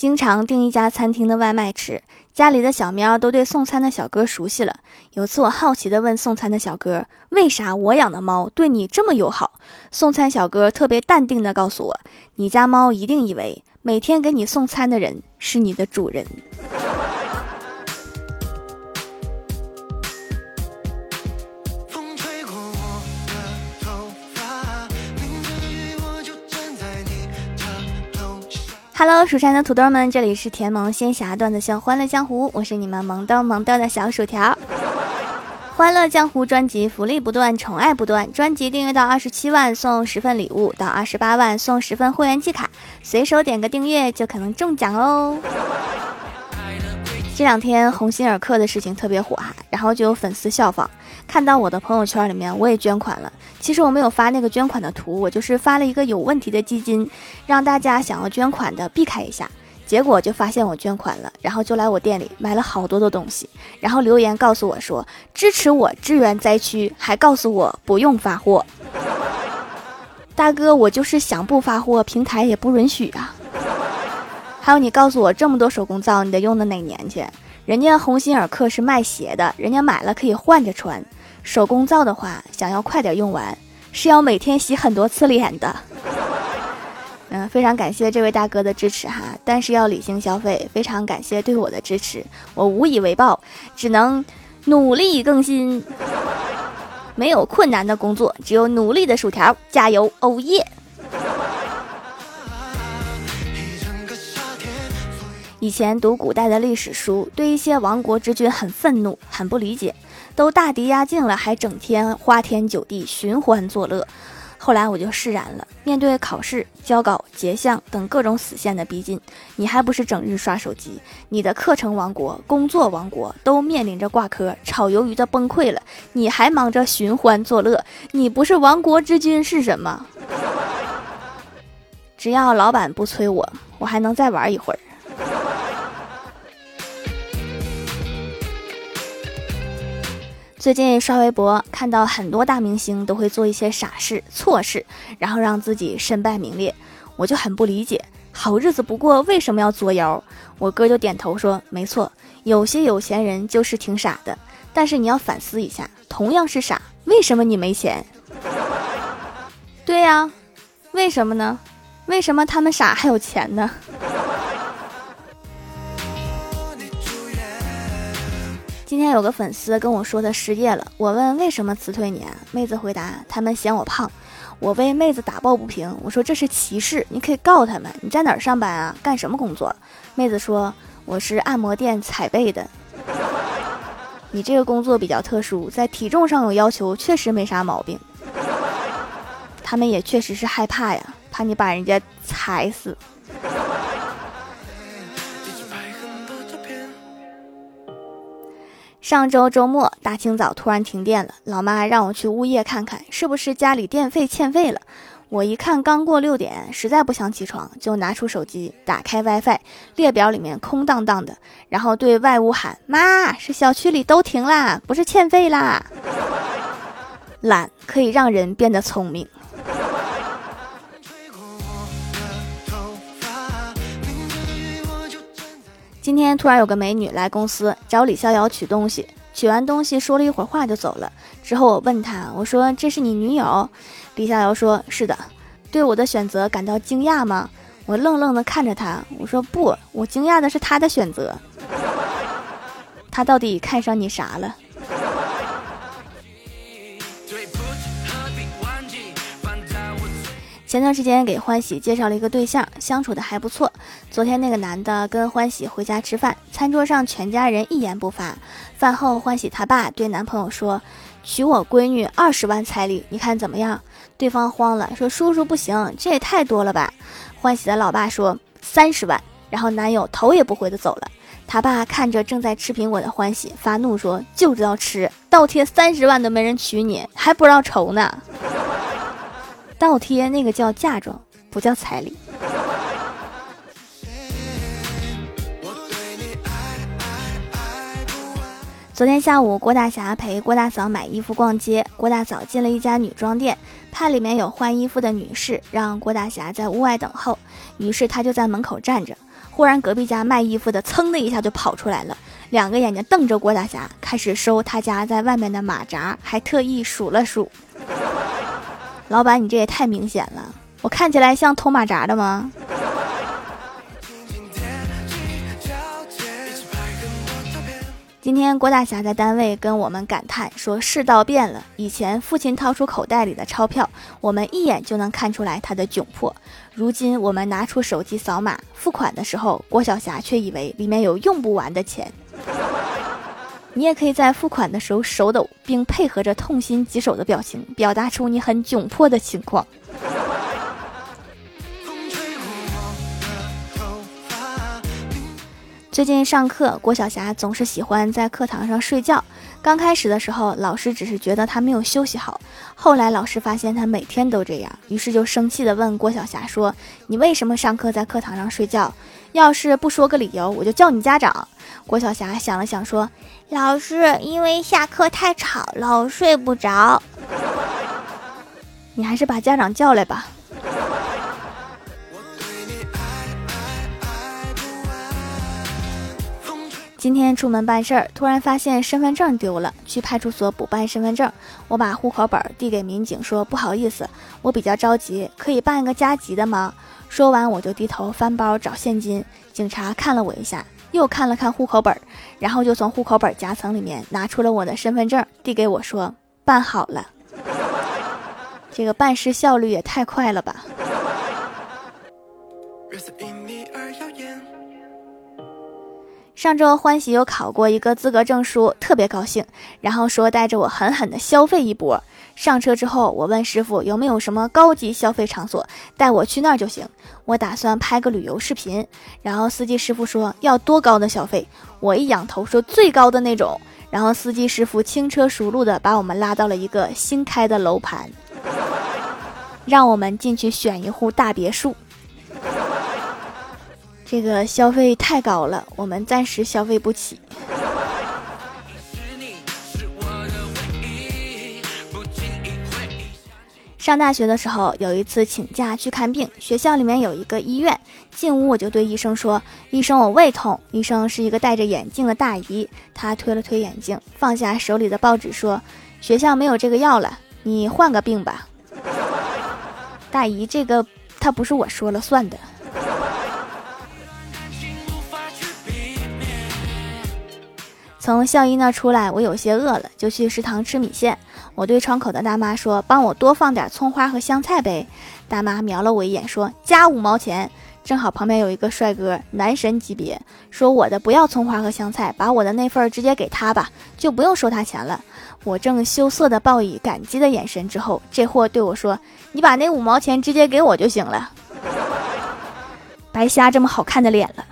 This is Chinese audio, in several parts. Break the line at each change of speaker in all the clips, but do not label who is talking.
经常订一家餐厅的外卖吃，家里的小喵都对送餐的小哥熟悉了。有次我好奇地问送餐的小哥：“为啥我养的猫对你这么友好？”送餐小哥特别淡定地告诉我：“你家猫一定以为每天给你送餐的人是你的主人。” Hello，蜀山的土豆们，这里是甜萌仙侠段子秀《欢乐江湖》，我是你们萌逗萌逗的小薯条。欢乐江湖专辑福利不断，宠爱不断。专辑订阅到二十七万送十份礼物，到二十八万送十份会员季卡，随手点个订阅就可能中奖哦。这两天鸿星尔克的事情特别火哈，然后就有粉丝效仿，看到我的朋友圈里面我也捐款了。其实我没有发那个捐款的图，我就是发了一个有问题的基金，让大家想要捐款的避开一下。结果就发现我捐款了，然后就来我店里买了好多的东西，然后留言告诉我说支持我支援灾区，还告诉我不用发货。大哥，我就是想不发货，平台也不允许啊。还有你告诉我这么多手工皂，你得用到哪年去？人家鸿星尔克是卖鞋的，人家买了可以换着穿。手工皂的话，想要快点用完，是要每天洗很多次脸的。嗯，非常感谢这位大哥的支持哈，但是要理性消费。非常感谢对我的支持，我无以为报，只能努力更新。没有困难的工作，只有努力的薯条。加油，欧耶！以前读古代的历史书，对一些亡国之君很愤怒，很不理解，都大敌压境了，还整天花天酒地、寻欢作乐。后来我就释然了，面对考试、交稿、结项等各种死线的逼近，你还不是整日刷手机？你的课程王国、工作王国都面临着挂科、炒鱿鱼的崩溃了，你还忙着寻欢作乐？你不是亡国之君是什么？只要老板不催我，我还能再玩一会儿。最近刷微博，看到很多大明星都会做一些傻事、错事，然后让自己身败名裂，我就很不理解。好日子不过，为什么要作妖？我哥就点头说：“没错，有些有钱人就是挺傻的。但是你要反思一下，同样是傻，为什么你没钱？对呀，为什么呢？为什么他们傻还有钱呢？”今天有个粉丝跟我说他失业了，我问为什么辞退你啊？妹子回答他们嫌我胖，我为妹子打抱不平，我说这是歧视，你可以告他们。你在哪儿上班啊？干什么工作？妹子说我是按摩店踩背的。你这个工作比较特殊，在体重上有要求，确实没啥毛病。他们也确实是害怕呀，怕你把人家踩死。上周周末大清早突然停电了，老妈让我去物业看看是不是家里电费欠费了。我一看刚过六点，实在不想起床，就拿出手机打开 WiFi，列表里面空荡荡的，然后对外屋喊：“妈，是小区里都停啦，不是欠费啦。”懒可以让人变得聪明。今天突然有个美女来公司找李逍遥取东西，取完东西说了一会儿话就走了。之后我问他，我说：“这是你女友？”李逍遥说：“是的。”对我的选择感到惊讶吗？我愣愣地看着他，我说：“不，我惊讶的是他的选择。他到底看上你啥了？”前段时间给欢喜介绍了一个对象，相处的还不错。昨天那个男的跟欢喜回家吃饭，餐桌上全家人一言不发。饭后，欢喜他爸对男朋友说：“娶我闺女二十万彩礼，你看怎么样？”对方慌了，说：“叔叔不行，这也太多了吧？”欢喜的老爸说：“三十万。”然后男友头也不回的走了。他爸看着正在吃苹果的欢喜，发怒说：“就知道吃，倒贴三十万都没人娶你，还不知道愁呢。”倒贴那个叫嫁妆，不叫彩礼。昨天下午，郭大侠陪郭大嫂买衣服逛街。郭大嫂进了一家女装店，怕里面有换衣服的女士，让郭大侠在屋外等候。于是他就在门口站着。忽然隔壁家卖衣服的噌的一下就跑出来了，两个眼睛瞪着郭大侠，开始收他家在外面的马扎，还特意数了数。老板，你这也太明显了，我看起来像偷马扎的吗？今天郭大侠在单位跟我们感叹说：“世道变了，以前父亲掏出口袋里的钞票，我们一眼就能看出来他的窘迫；如今我们拿出手机扫码付款的时候，郭晓霞却以为里面有用不完的钱。”你也可以在付款的时候手抖，并配合着痛心疾首的表情，表达出你很窘迫的情况。最近上课，郭晓霞总是喜欢在课堂上睡觉。刚开始的时候，老师只是觉得她没有休息好。后来老师发现她每天都这样，于是就生气地问郭晓霞说：“你为什么上课在课堂上睡觉？要是不说个理由，我就叫你家长。”郭晓霞想了想说：“老师，因为下课太吵了，睡不着。你还是把家长叫来吧。”今天出门办事儿，突然发现身份证丢了，去派出所补办身份证。我把户口本递给民警，说：“不好意思，我比较着急，可以办一个加急的吗？”说完，我就低头翻包找现金。警察看了我一下，又看了看户口本，然后就从户口本夹层里面拿出了我的身份证，递给我说：“办好了。”这个办事效率也太快了吧！上周欢喜又考过一个资格证书，特别高兴，然后说带着我狠狠的消费一波。上车之后，我问师傅有没有什么高级消费场所，带我去那儿就行。我打算拍个旅游视频。然后司机师傅说要多高的消费，我一仰头说最高的那种。然后司机师傅轻车熟路的把我们拉到了一个新开的楼盘，让我们进去选一户大别墅。这个消费太高了，我们暂时消费不起。上大学的时候，有一次请假去看病，学校里面有一个医院，进屋我就对医生说：“医生，我胃痛。”医生是一个戴着眼镜的大姨，她推了推眼镜，放下手里的报纸说：“学校没有这个药了，你换个病吧。”大姨，这个他不是我说了算的。从校医那出来，我有些饿了，就去食堂吃米线。我对窗口的大妈说：“帮我多放点葱花和香菜呗。”大妈瞄了我一眼，说：“加五毛钱。”正好旁边有一个帅哥，男神级别，说：“我的不要葱花和香菜，把我的那份直接给他吧，就不用收他钱了。”我正羞涩的报以感激的眼神，之后这货对我说：“你把那五毛钱直接给我就行了。”白瞎这么好看的脸了。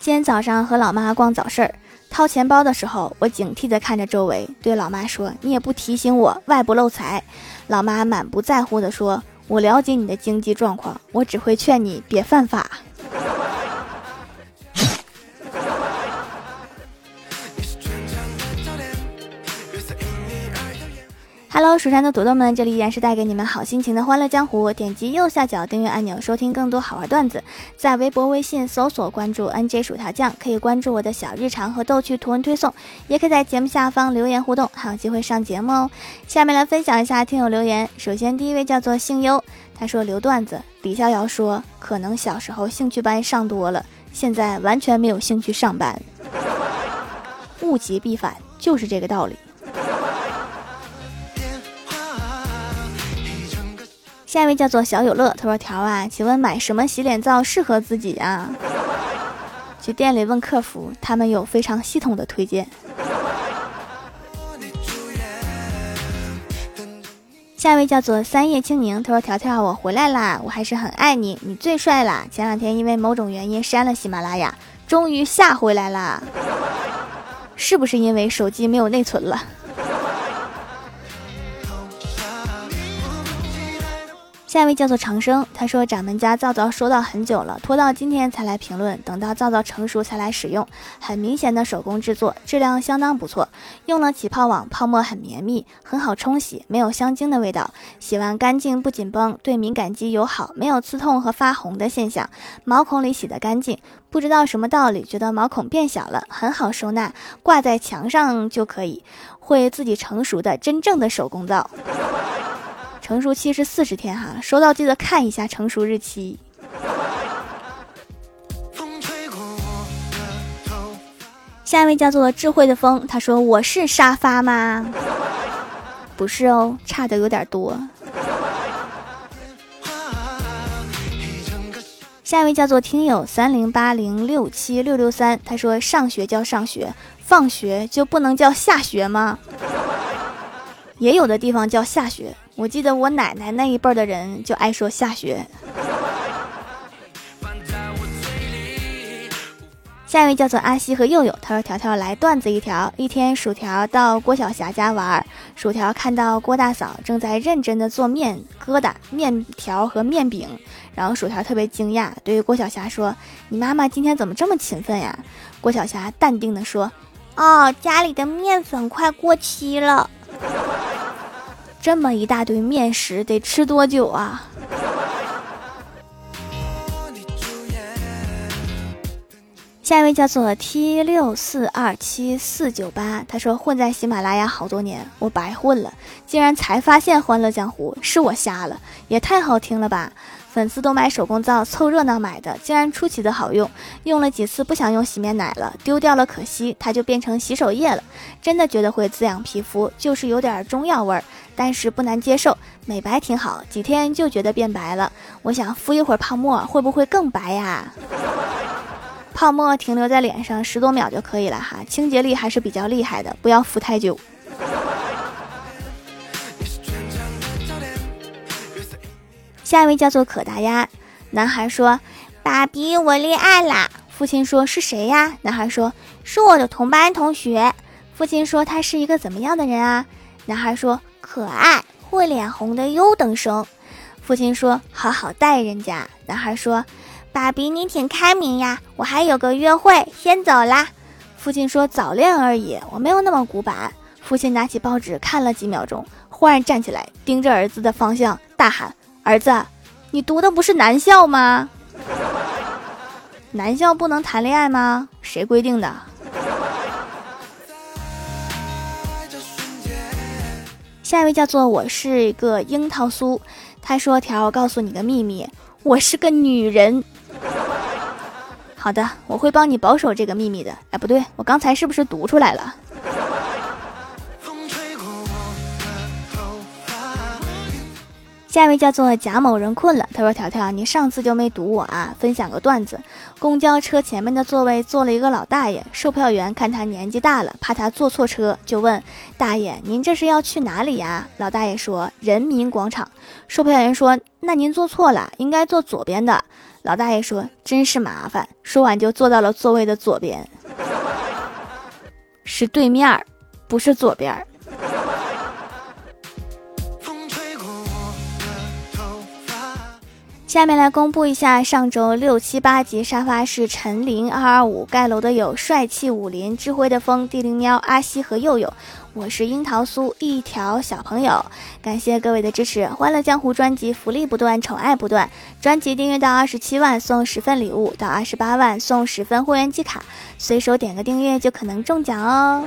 今天早上和老妈逛早市儿，掏钱包的时候，我警惕地看着周围，对老妈说：“你也不提醒我，外不漏财。”老妈满不在乎地说：“我了解你的经济状况，我只会劝你别犯法。” Hello，蜀山的土豆们，这里依然是带给你们好心情的欢乐江湖。点击右下角订阅按钮，收听更多好玩段子。在微博、微信搜索关注 NJ 薯条酱，可以关注我的小日常和逗趣图文推送，也可以在节目下方留言互动，还有机会上节目哦。下面来分享一下听友留言。首先，第一位叫做姓优，他说留段子。李逍遥说，可能小时候兴趣班上多了，现在完全没有兴趣上班。物极必反，就是这个道理。下一位叫做小有乐，他说：“条啊，请问买什么洗脸皂适合自己啊？”去店里问客服，他们有非常系统的推荐。下一位叫做三叶青柠，他说：“条条，我回来啦，我还是很爱你，你最帅啦。前两天因为某种原因删了喜马拉雅，终于下回来啦，是不是因为手机没有内存了？”下一位叫做长生，他说掌门家皂皂收到很久了，拖到今天才来评论，等到皂皂成熟才来使用。很明显的手工制作，质量相当不错，用了起泡网，泡沫很绵密，很好冲洗，没有香精的味道，洗完干净不紧绷，对敏感肌友好，没有刺痛和发红的现象，毛孔里洗得干净。不知道什么道理，觉得毛孔变小了，很好收纳，挂在墙上就可以，会自己成熟的真正的手工皂。成熟期是四十天哈，收到记得看一下成熟日期。下一位叫做智慧的风，他说：“我是沙发吗？不是哦，差的有点多。”下一位叫做听友三零八零六七六六三，他说：“上学叫上学，放学就不能叫下学吗？也有的地方叫下学。”我记得我奶奶那一辈的人就爱说下雪。下一位叫做阿西和佑佑，他说：“条条来段子一条。一天，薯条到郭晓霞家玩，薯条看到郭大嫂正在认真的做面疙瘩、面条和面饼，然后薯条特别惊讶，对于郭晓霞说：‘你妈妈今天怎么这么勤奋呀？’郭晓霞淡定的说：‘哦，家里的面粉快过期了。’”这么一大堆面食得吃多久啊？下一位叫做 T 六四二七四九八，他说混在喜马拉雅好多年，我白混了，竟然才发现《欢乐江湖》是我瞎了，也太好听了吧！粉丝都买手工皂凑热闹买的，竟然出奇的好用，用了几次不想用洗面奶了，丢掉了可惜，它就变成洗手液了。真的觉得会滋养皮肤，就是有点中药味儿，但是不难接受，美白挺好，几天就觉得变白了。我想敷一会儿泡沫，会不会更白呀？泡沫停留在脸上十多秒就可以了哈，清洁力还是比较厉害的，不要敷太久。下一位叫做可达鸭，男孩说：“爸比，我恋爱啦。”父亲说：“是谁呀？”男孩说：“是我的同班同学。”父亲说：“他是一个怎么样的人啊？”男孩说：“可爱，会脸红的优等生。”父亲说：“好好待人家。”男孩说：“爸比，你挺开明呀，我还有个约会，先走啦。”父亲说：“早恋而已，我没有那么古板。”父亲拿起报纸看了几秒钟，忽然站起来，盯着儿子的方向大喊。儿子，你读的不是男校吗？男校不能谈恋爱吗？谁规定的？下一位叫做我是一个樱桃酥，他说：“条，我告诉你个秘密，我是个女人。”好的，我会帮你保守这个秘密的。哎，不对，我刚才是不是读出来了？下一位叫做贾某人困了，他说：“条条，你上次就没堵我啊！分享个段子，公交车前面的座位坐了一个老大爷，售票员看他年纪大了，怕他坐错车，就问大爷：‘您这是要去哪里呀？’老大爷说：‘人民广场。’售票员说：‘那您坐错了，应该坐左边的。’老大爷说：‘真是麻烦。’说完就坐到了座位的左边，是对面，不是左边。”下面来公布一下上周六七八级沙发是陈林二二五盖楼的有帅气武林智慧的风地灵喵阿西和佑佑，我是樱桃酥一条小朋友，感谢各位的支持，欢乐江湖专辑福利不断，宠爱不断，专辑订阅到二十七万送十份礼物，到二十八万送十份会员季卡，随手点个订阅就可能中奖哦。